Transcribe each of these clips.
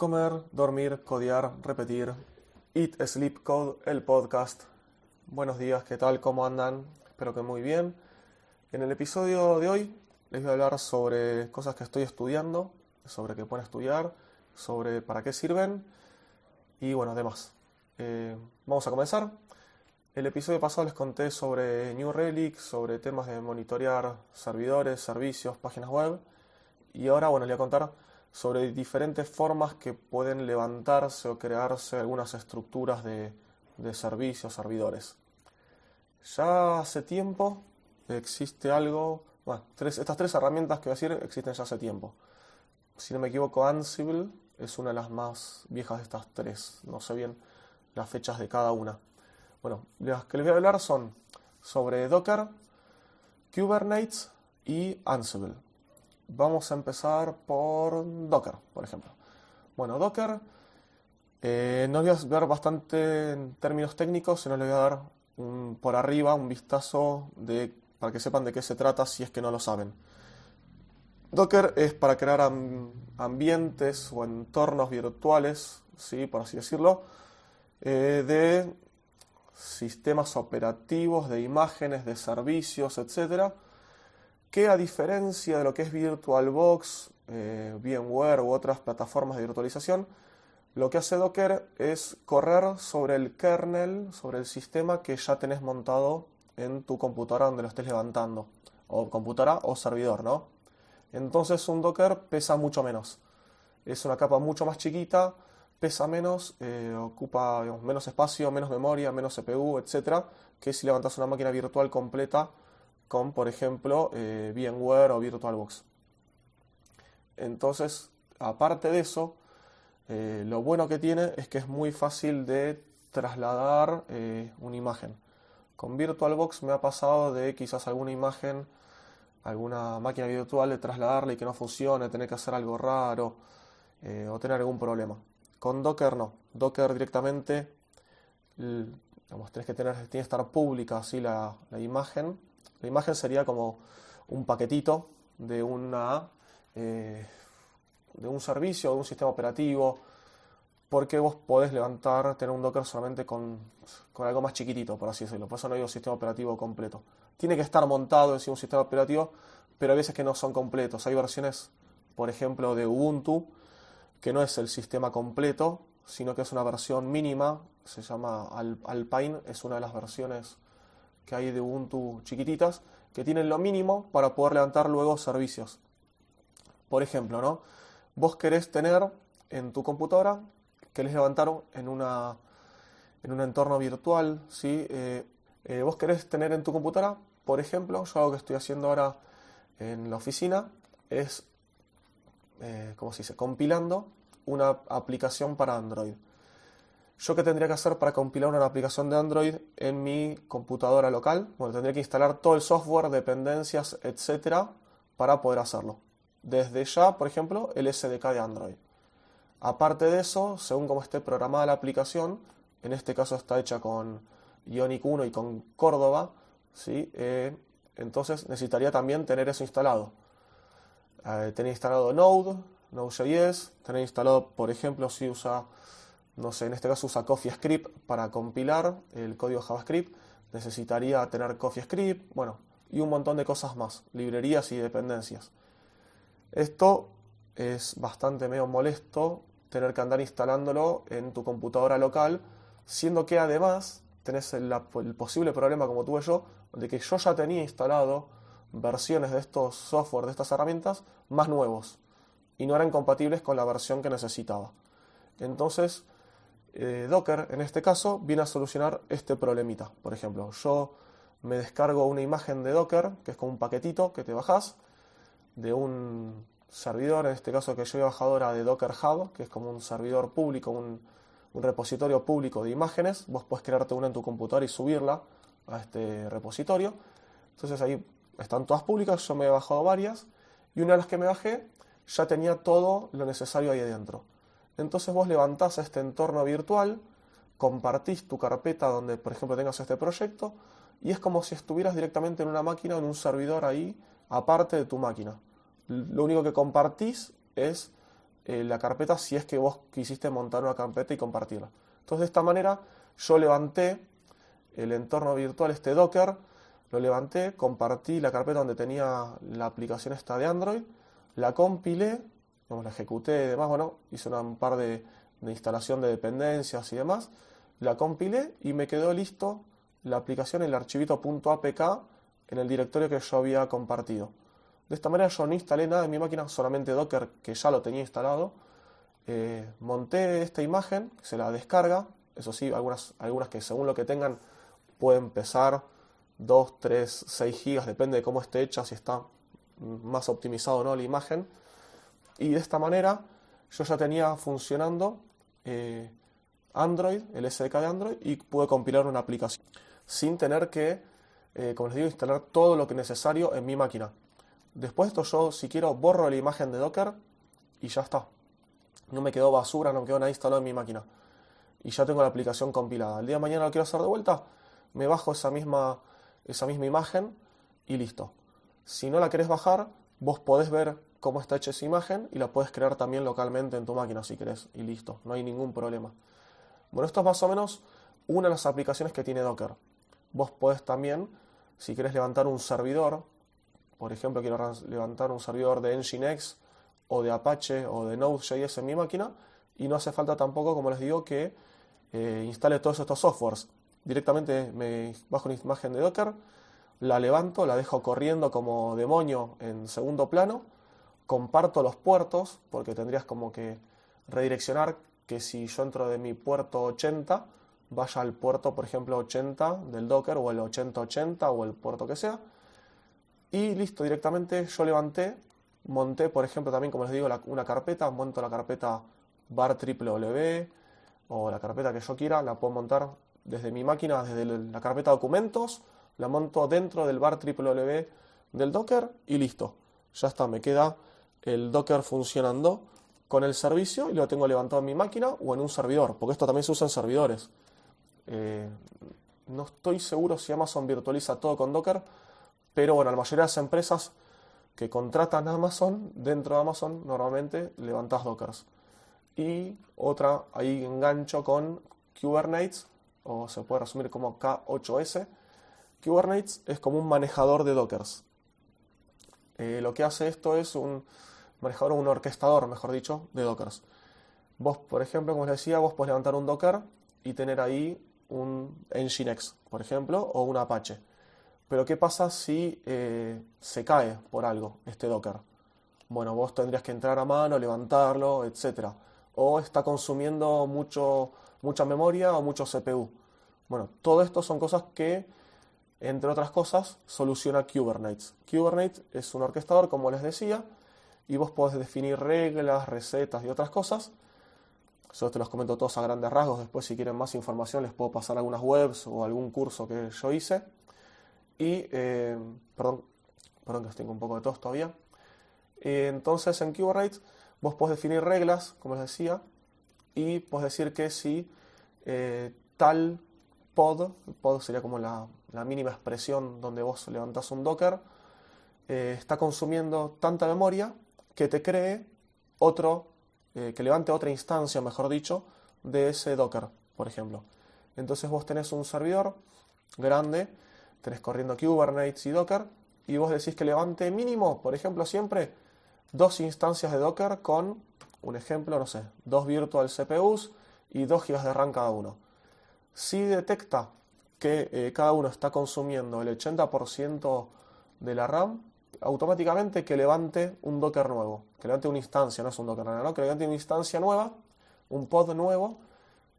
Comer, dormir, codear, repetir. Eat, Sleep, Code, el podcast. Buenos días, ¿qué tal? ¿Cómo andan? Espero que muy bien. En el episodio de hoy les voy a hablar sobre cosas que estoy estudiando, sobre qué pueden estudiar, sobre para qué sirven y bueno, demás. Eh, vamos a comenzar. El episodio pasado les conté sobre New Relic, sobre temas de monitorear servidores, servicios, páginas web. Y ahora, bueno, les voy a contar sobre diferentes formas que pueden levantarse o crearse algunas estructuras de, servicios, servidores. Ya hace tiempo existe algo, bueno, estas tres herramientas que voy a decir existen ya hace tiempo. Si no me equivoco, Ansible es una de las más viejas de estas tres. No sé bien las fechas de cada una. Bueno, las que les voy a hablar son sobre Docker, Kubernetes y Ansible. Vamos a empezar por Docker, por ejemplo. Bueno, Docker, eh, no voy a ver bastante en términos técnicos, sino les voy a dar por arriba un vistazo de, para que sepan de qué se trata si es que no lo saben. Docker es para crear ambientes o entornos virtuales, ¿sí? por así decirlo, eh, de sistemas operativos, de imágenes, de servicios, etcétera, que a diferencia de lo que es VirtualBox, eh, VMware u otras plataformas de virtualización, lo que hace Docker es correr sobre el kernel, sobre el sistema que ya tenés montado en tu computadora donde lo estés levantando, o computadora o servidor, ¿no? Entonces un Docker pesa mucho menos. Es una capa mucho más chiquita, pesa menos, eh, ocupa menos espacio, menos memoria, menos CPU, etc. que si levantas una máquina virtual completa con, por ejemplo, eh, VMware o VirtualBox. Entonces, aparte de eso, eh, lo bueno que tiene es que es muy fácil de trasladar eh, una imagen. Con VirtualBox me ha pasado de quizás alguna imagen, alguna máquina virtual, de trasladarla y que no funcione, tener que hacer algo raro o tener algún problema. Con Docker no. Docker directamente, digamos, que tener, tiene que estar pública así la imagen la imagen sería como un paquetito de, una, eh, de un servicio, de un sistema operativo, porque vos podés levantar, tener un Docker solamente con, algo más chiquitito, por así decirlo. Por eso no hay un sistema operativo completo. Tiene que estar montado en un sistema operativo, pero hay veces que no son completos. Hay versiones, por ejemplo, de Ubuntu, que no es el sistema completo, sino que es una versión mínima, se llama Alpine, es una de las versiones que hay de Ubuntu chiquititas que tienen lo mínimo para poder levantar luego servicios. Por ejemplo, ¿no? Vos querés tener en tu computadora, querés levantar en, una, en un entorno virtual, ¿sí? Eh, eh, vos querés tener en tu computadora, por ejemplo, yo algo que estoy haciendo ahora en la oficina es, eh, ¿cómo se dice?, compilando una aplicación para Android. ¿Yo qué tendría que hacer para compilar una aplicación de Android en mi computadora local? Bueno, tendría que instalar todo el software, dependencias, etcétera, para poder hacerlo. Desde ya, por ejemplo, el SDK de Android. Aparte de eso, según cómo esté programada la aplicación, en este caso está hecha con Ionic 1 y con Córdoba, ¿sí? Eh, entonces necesitaría también tener eso instalado. Eh, tener instalado Node, Node.js, tener instalado, por ejemplo, si usa no sé, en este caso usa CoffeeScript para compilar el código JavaScript, necesitaría tener CoffeeScript, bueno, y un montón de cosas más, librerías y dependencias. Esto es bastante medio molesto tener que andar instalándolo en tu computadora local, siendo que además tenés el, posible problema como tuve yo, de que yo ya tenía instalado versiones de estos software, de estas herramientas, más nuevos, y no eran compatibles con la versión que necesitaba. Entonces, eh, Docker, en este caso, viene a solucionar este problemita. Por ejemplo, yo me descargo una imagen de Docker, que es como un paquetito que te bajas, de un servidor, en este caso que yo he bajado ahora de Docker Hub, que es como un servidor público, un, repositorio público de imágenes. Vos puedes crearte una en tu computadora y subirla a este repositorio. Entonces ahí están todas públicas, yo me he bajado varias, y una de las que me bajé ya tenía todo lo necesario ahí adentro. Entonces vos levantás este entorno virtual, compartís tu carpeta donde, por ejemplo, tengas este proyecto, y es como si estuvieras directamente en una máquina, en un servidor ahí, aparte de tu máquina. Lo único que compartís es eh, la carpeta si es que vos quisiste montar una carpeta y compartirla. Entonces de esta manera yo levanté el entorno virtual, este Docker, lo levanté, compartí la carpeta donde tenía la aplicación esta de Android, la compilé, la ejecuté y demás, bueno, hice un par de, de instalación de dependencias y demás, la compilé y me quedó listo la aplicación, el archivito .apk en el directorio que yo había compartido. De esta manera yo no instalé nada en mi máquina, solamente Docker que ya lo tenía instalado. Eh, monté esta imagen, se la descarga, eso sí, algunas, algunas que según lo que tengan pueden pesar 2, 3, 6 gigas, depende de cómo esté hecha, si está más optimizado o no la imagen. Y de esta manera yo ya tenía funcionando eh, Android, el SDK de Android, y pude compilar una aplicación sin tener que, eh, como les digo, instalar todo lo que es necesario en mi máquina. Después de esto yo, si quiero, borro la imagen de Docker y ya está. No me quedó basura, no me quedó nada instalado en mi máquina. Y ya tengo la aplicación compilada. El día de mañana lo quiero hacer de vuelta, me bajo esa misma, esa misma imagen y listo. Si no la querés bajar, vos podés ver cómo está hecha esa imagen y la puedes crear también localmente en tu máquina si querés y listo, no hay ningún problema. Bueno, esto es más o menos una de las aplicaciones que tiene Docker. Vos podés también, si querés levantar un servidor, por ejemplo, quiero levantar un servidor de Nginx o de Apache o de Node.js en mi máquina y no hace falta tampoco, como les digo, que eh, instale todos estos softwares. Directamente me bajo una imagen de Docker, la levanto, la dejo corriendo como demonio en segundo plano, comparto los puertos, porque tendrías como que redireccionar que si yo entro de mi puerto 80, vaya al puerto, por ejemplo, 80 del Docker o el 8080 o el puerto que sea y listo, directamente yo levanté, monté, por ejemplo, también, como les digo, una carpeta, monto la carpeta bar www o la carpeta que yo quiera, la puedo montar desde mi máquina, desde la carpeta documentos, la monto dentro del bar www del Docker y listo. Ya está, me queda el Docker funcionando con el servicio y lo tengo levantado en mi máquina o en un servidor, porque esto también se usa en servidores. Eh, no estoy seguro si Amazon virtualiza todo con Docker, pero bueno, la mayoría de las empresas que contratan a Amazon, dentro de Amazon normalmente levantas Dockers. Y otra, ahí engancho con Kubernetes, o se puede resumir como K8S. Kubernetes es como un manejador de Dockers. Eh, lo que hace esto es un manejador, un orquestador, mejor dicho, de Dockers. Vos, por ejemplo, como les decía, vos podés levantar un Docker y tener ahí un Nginx, por ejemplo, o un Apache. Pero ¿qué pasa si eh, se cae por algo este Docker? Bueno, vos tendrías que entrar a mano, levantarlo, etc. O está consumiendo mucho, mucha memoria o mucho CPU. Bueno, todo esto son cosas que, entre otras cosas, soluciona Kubernetes. Kubernetes es un orquestador, como les decía, y vos podés definir reglas, recetas y otras cosas. Yo te los comento todos a grandes rasgos. Después, si quieren más información, les puedo pasar algunas webs o algún curso que yo hice. Y, eh, perdón, perdón que tengo un poco de tos todavía. Eh, entonces en Kubernetes vos podés definir reglas, como les decía, y podés decir que si eh, tal pod, pod sería como la, mínima expresión donde vos levantás un Docker, está consumiendo tanta memoria que te cree otro, que levante otra instancia, mejor dicho, de ese Docker, por ejemplo. Entonces vos tenés un servidor grande tenés corriendo Kubernetes y Docker, y vos decís que levante mínimo, por ejemplo, siempre dos instancias de Docker con, un ejemplo, no sé, dos virtual CPUs y 2 GB de RAM cada uno. Si detecta que eh, cada uno está consumiendo el 80% de la RAM, automáticamente que levante un Docker nuevo, que levante una instancia, no es un Docker, no, que levante una instancia nueva, un pod nuevo,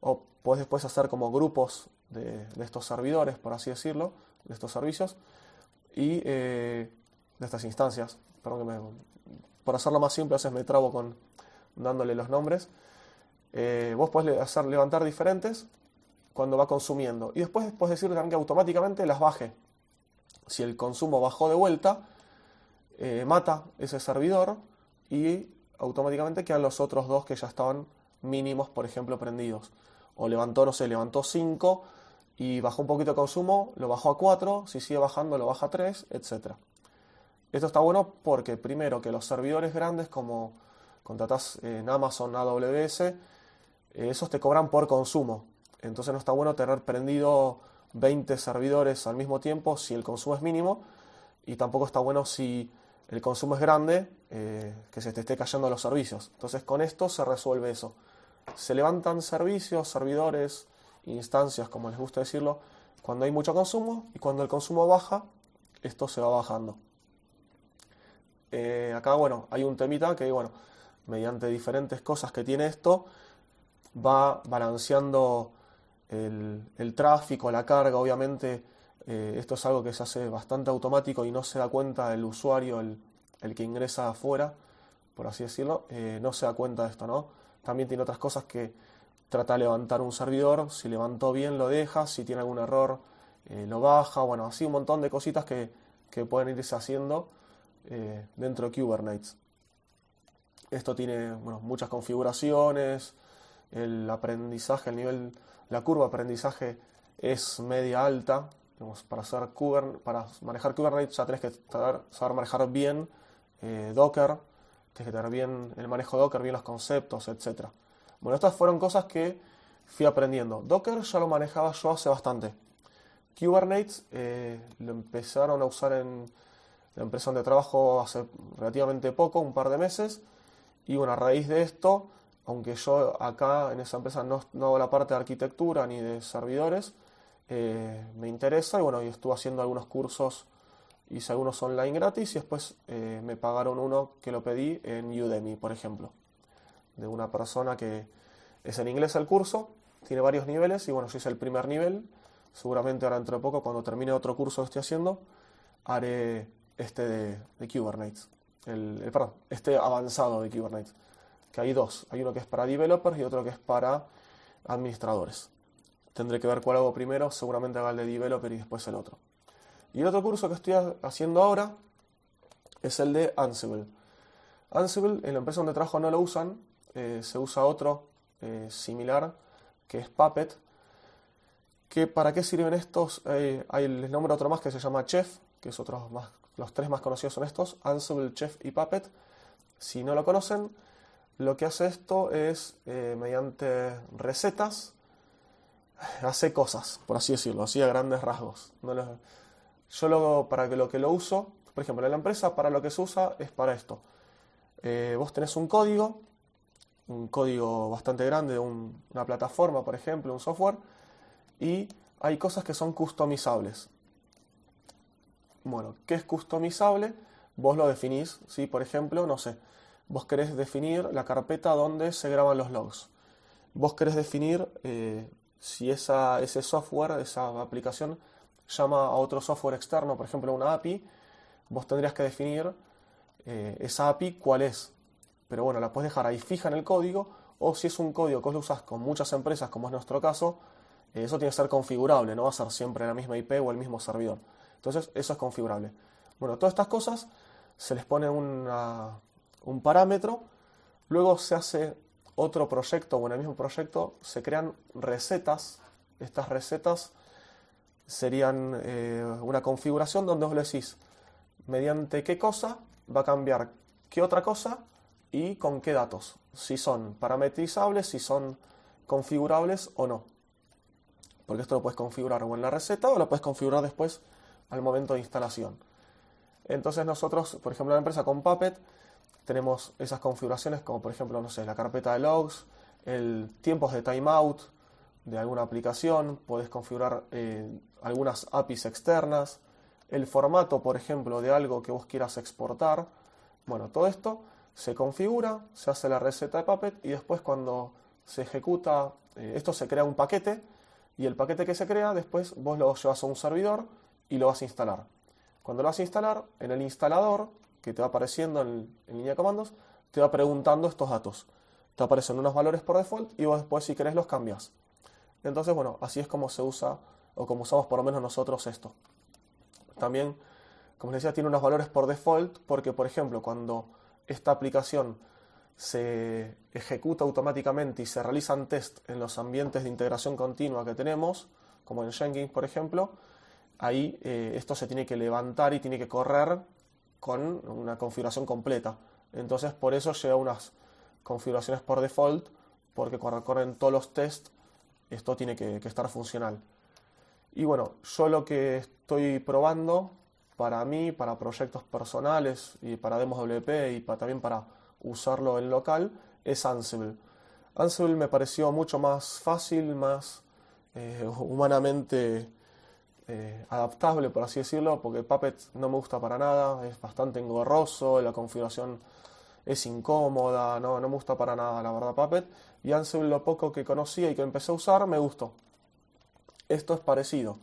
o puedes después hacer como grupos de, estos servidores, por así decirlo, de estos servicios y eh, de estas instancias. Perdón que me, por hacerlo más simple, a veces me trabo con dándole los nombres. Eh, vos podés hacer levantar diferentes cuando va consumiendo. Y después puedes decir también que automáticamente las baje. Si el consumo bajó de vuelta, eh, mata ese servidor y automáticamente quedan los otros dos que ya estaban mínimos, por ejemplo, prendidos. O levantó, no sé, levantó 5 y bajó un poquito de consumo, lo bajó a 4, si sigue bajando lo baja a 3, etc. Esto está bueno porque primero que los servidores grandes como contratás en Amazon AWS, eh, esos te cobran por consumo. Entonces no está bueno tener prendido 20 servidores al mismo tiempo si el consumo es mínimo y tampoco está bueno si el consumo es grande, eh, que se te esté cayendo los servicios. Entonces con esto se resuelve eso. Se levantan servicios, servidores, instancias, como les gusta decirlo, cuando hay mucho consumo y cuando el consumo baja, esto se va bajando. Eh, acá, bueno, hay un temita que, bueno, mediante diferentes cosas que tiene esto, va balanceando el, tráfico, la carga, obviamente. Eh, esto es algo que se hace bastante automático y no se da cuenta el usuario, el, el que ingresa afuera, por así decirlo, eh, no se da cuenta de esto, ¿no? También tiene otras cosas que trata de levantar un servidor, si levantó bien lo deja, si tiene algún error eh, lo baja, bueno, así un montón de cositas que, que pueden irse haciendo dentro de Kubernetes. Esto tiene bueno, muchas configuraciones, el aprendizaje, el nivel, la curva de aprendizaje es media alta. Para, hacer para manejar Kubernetes ya tenés que saber, saber manejar bien eh, Docker, tienes que tener bien el manejo Docker, bien los conceptos, etc. Bueno, estas fueron cosas que fui aprendiendo. Docker ya lo manejaba yo hace bastante. Kubernetes eh, lo empezaron a usar en la empresa donde trabajo hace relativamente poco, un par de meses. Y bueno, a raíz de esto, aunque yo acá en esa empresa no, hago la parte de arquitectura ni de servidores, eh, me interesa y bueno, y estuve haciendo algunos cursos, hice algunos online gratis y después eh, me pagaron uno que lo pedí en Udemy, por ejemplo, de una persona que es en inglés el curso, tiene varios niveles y bueno, yo hice el primer nivel Seguramente ahora dentro de poco, cuando termine otro curso que estoy haciendo, haré este de, Kubernetes. El, perdón, este avanzado de Kubernetes. Que hay dos. Hay uno que es para developers y otro que es para administradores. Tendré que ver cuál hago primero. Seguramente haga el de developer y después el otro. Y el otro curso que estoy haciendo ahora es el de Ansible. Ansible, en la empresa donde trabajo no lo usan. Eh, se usa otro eh, similar que es Puppet ¿Para qué sirven estos? Eh, hay, les nombro otro más que se llama Chef, que es otro más, los tres más conocidos son estos, Ansible, Chef y Puppet. Si no lo conocen, lo que hace esto es, eh, mediante recetas, hace cosas, por así decirlo, así a grandes rasgos. yo lo, para que lo que lo uso, por ejemplo, en la empresa para lo que se usa es para esto. Eh, vos tenés un código, un código bastante grande de una plataforma, por ejemplo, un software, y hay cosas que son customizables. Bueno, ¿qué es customizable? Vos lo definís, ¿sí? Por ejemplo, no sé, vos querés definir la carpeta donde se graban los logs. Vos querés definir eh, si esa, ese software, esa aplicación, llama a otro software externo, por ejemplo, una API, vos tendrías que definir eh, esa API cuál es. Pero bueno, la puedes dejar ahí fija en el código, o si es un código que vos lo usas con muchas empresas, como es nuestro caso, eso tiene que ser configurable, no va a ser siempre la misma IP o el mismo servidor. Entonces, eso es configurable. Bueno, todas estas cosas se les pone un parámetro, luego se hace otro proyecto o en el mismo proyecto se crean recetas. Estas recetas serían eh, una configuración donde os decís mediante qué cosa va a cambiar qué otra cosa y con qué datos. Si son parametrizables, si son configurables o no porque esto lo puedes configurar o en la receta o lo puedes configurar después al momento de instalación. Entonces nosotros, por ejemplo, la empresa con Puppet, tenemos esas configuraciones como por ejemplo, no sé, la carpeta de logs, el tiempos de timeout de alguna aplicación, puedes configurar eh, algunas APIs externas, el formato, por ejemplo, de algo que vos quieras exportar. Bueno, todo esto se configura, se hace la receta de Puppet y después cuando se ejecuta, eh, esto se crea un paquete y el paquete que se crea después vos lo llevas a un servidor y lo vas a instalar. Cuando lo vas a instalar, en el instalador, que te va apareciendo en, línea de comandos, te va preguntando estos datos. Te aparecen unos valores por default y vos después si querés los cambias. Entonces, bueno, así es como se usa o como usamos por lo menos nosotros esto. También, como les decía, tiene unos valores por default porque, por ejemplo, cuando esta aplicación se ejecuta automáticamente y se realizan test en los ambientes de integración continua que tenemos, como en Jenkins, por ejemplo, ahí eh, esto se tiene que levantar y tiene que correr con una configuración completa. Entonces, por eso lleva unas configuraciones por default, porque cuando corren todos los tests, esto tiene que, estar funcional. Y bueno, yo lo que estoy probando para mí, para proyectos personales y para demos WP y también para usarlo en local, es Ansible. Ansible me pareció mucho más fácil, más eh, humanamente eh, adaptable, por así decirlo, porque Puppet no me gusta para nada, es bastante engorroso, la configuración es incómoda, no, no me gusta para nada, la verdad, Puppet. Y Ansible, lo poco que conocía y que empecé a usar, me gustó. Esto es parecido.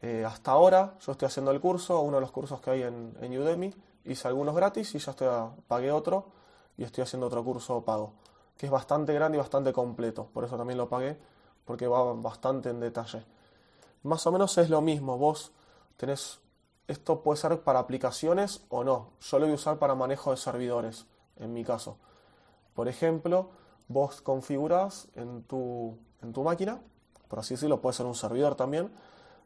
Eh, hasta ahora yo estoy haciendo el curso, uno de los cursos que hay en, Udemy, hice algunos gratis y ya estoy pagué otro y estoy haciendo otro curso pago, que es bastante grande y bastante completo, por eso también lo pagué, porque va bastante en detalle. Más o menos es lo mismo, vos tenés, esto puede ser para aplicaciones o no, yo lo voy a usar para manejo de servidores en mi caso. Por ejemplo, vos configuras en tu, en tu máquina, por así decirlo, puede ser un servidor también,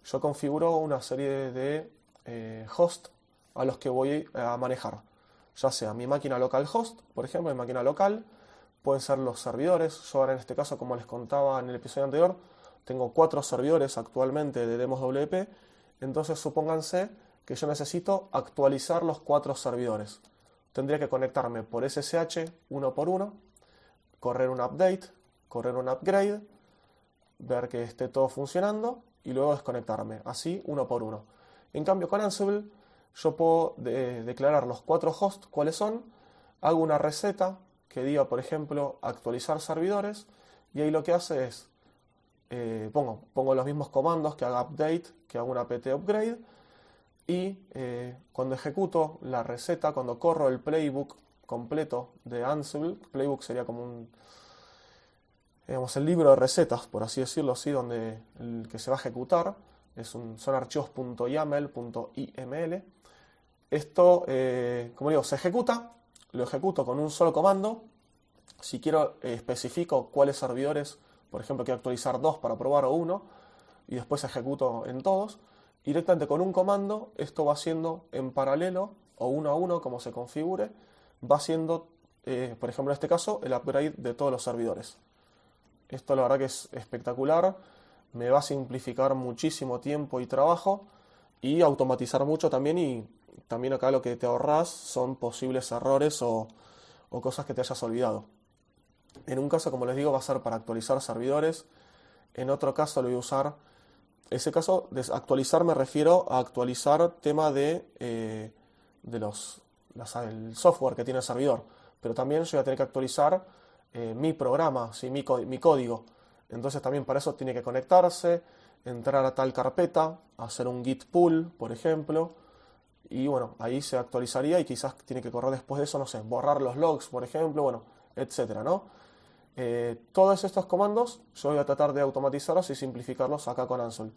yo configuro una serie de eh, hosts a los que voy a manejar. Ya sea mi máquina local host, por ejemplo, mi máquina local, pueden ser los servidores. Yo ahora en este caso, como les contaba en el episodio anterior, tengo cuatro servidores actualmente de demos WP. Entonces supónganse que yo necesito actualizar los cuatro servidores tendría que conectarme por SSH uno por uno, correr un update, correr un upgrade, ver que esté todo funcionando y luego desconectarme, así uno por uno. En cambio con Ansible yo puedo declarar los cuatro hosts cuáles son, hago una receta que diga, por ejemplo, actualizar servidores y ahí lo que hace es, eh, pongo, pongo los mismos comandos que haga update, que haga una pt upgrade y eh, cuando ejecuto la receta, cuando corro el playbook completo de Ansible, playbook sería como un, digamos, el libro de recetas, por así decirlo, así, donde el que se va a ejecutar es un, son archivos .yaml.iml. Esto, eh, como digo, se ejecuta, lo ejecuto con un solo comando. Si quiero, especifico cuáles servidores, por ejemplo, quiero actualizar dos para probar o uno, y después ejecuto en todos directamente con un comando, esto va haciendo en paralelo o uno a uno, como se configure, va haciendo, eh, por ejemplo en este caso, el upgrade de todos los servidores. Esto la verdad que es espectacular, me va a simplificar muchísimo tiempo y trabajo y automatizar mucho también y también acá lo que te ahorras son posibles errores o, o cosas que te hayas olvidado. En un caso, como les digo, va a ser para actualizar servidores, en otro caso lo voy a usar ese caso, actualizar me refiero a actualizar tema de, eh, de los, el software que tiene el servidor. Pero también yo voy a tener que actualizar eh, mi programa, mi, mi código. Entonces también para eso tiene que conectarse, entrar a tal carpeta, hacer un git pull, por ejemplo. Y bueno, ahí se actualizaría y quizás tiene que correr después de eso, no sé, borrar los logs, por ejemplo, bueno, etcétera, ¿no? Eh, todos estos comandos yo voy a tratar de automatizarlos y simplificarlos acá con Ansible.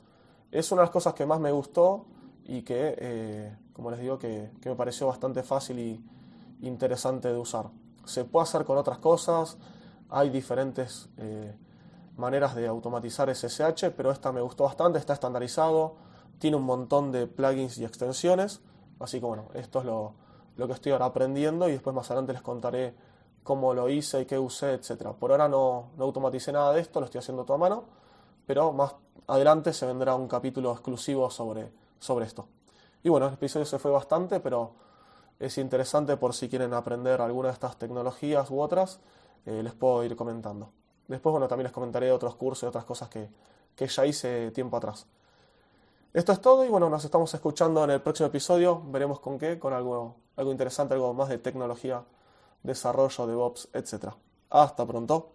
Es una de las cosas que más me gustó y que, eh, como les digo, que, me pareció bastante fácil y interesante de usar. Se puede hacer con otras cosas, hay diferentes eh, maneras de automatizar SSH, pero esta me gustó bastante, está estandarizado, tiene un montón de plugins y extensiones, así que bueno, esto es lo, lo que estoy ahora aprendiendo y después más adelante les contaré cómo lo hice y qué usé, etc. Por ahora no, no automaticé nada de esto, lo estoy haciendo todo a mano, pero más adelante se vendrá un capítulo exclusivo sobre, sobre esto. Y bueno, el episodio se fue bastante, pero es interesante por si quieren aprender alguna de estas tecnologías u otras, eh, les puedo ir comentando. Después, bueno, también les comentaré otros cursos y otras cosas que, que ya hice tiempo atrás. Esto es todo y bueno, nos estamos escuchando en el próximo episodio. Veremos con qué, con algo, algo interesante, algo más de tecnología desarrollo, DevOps, etc. Hasta pronto.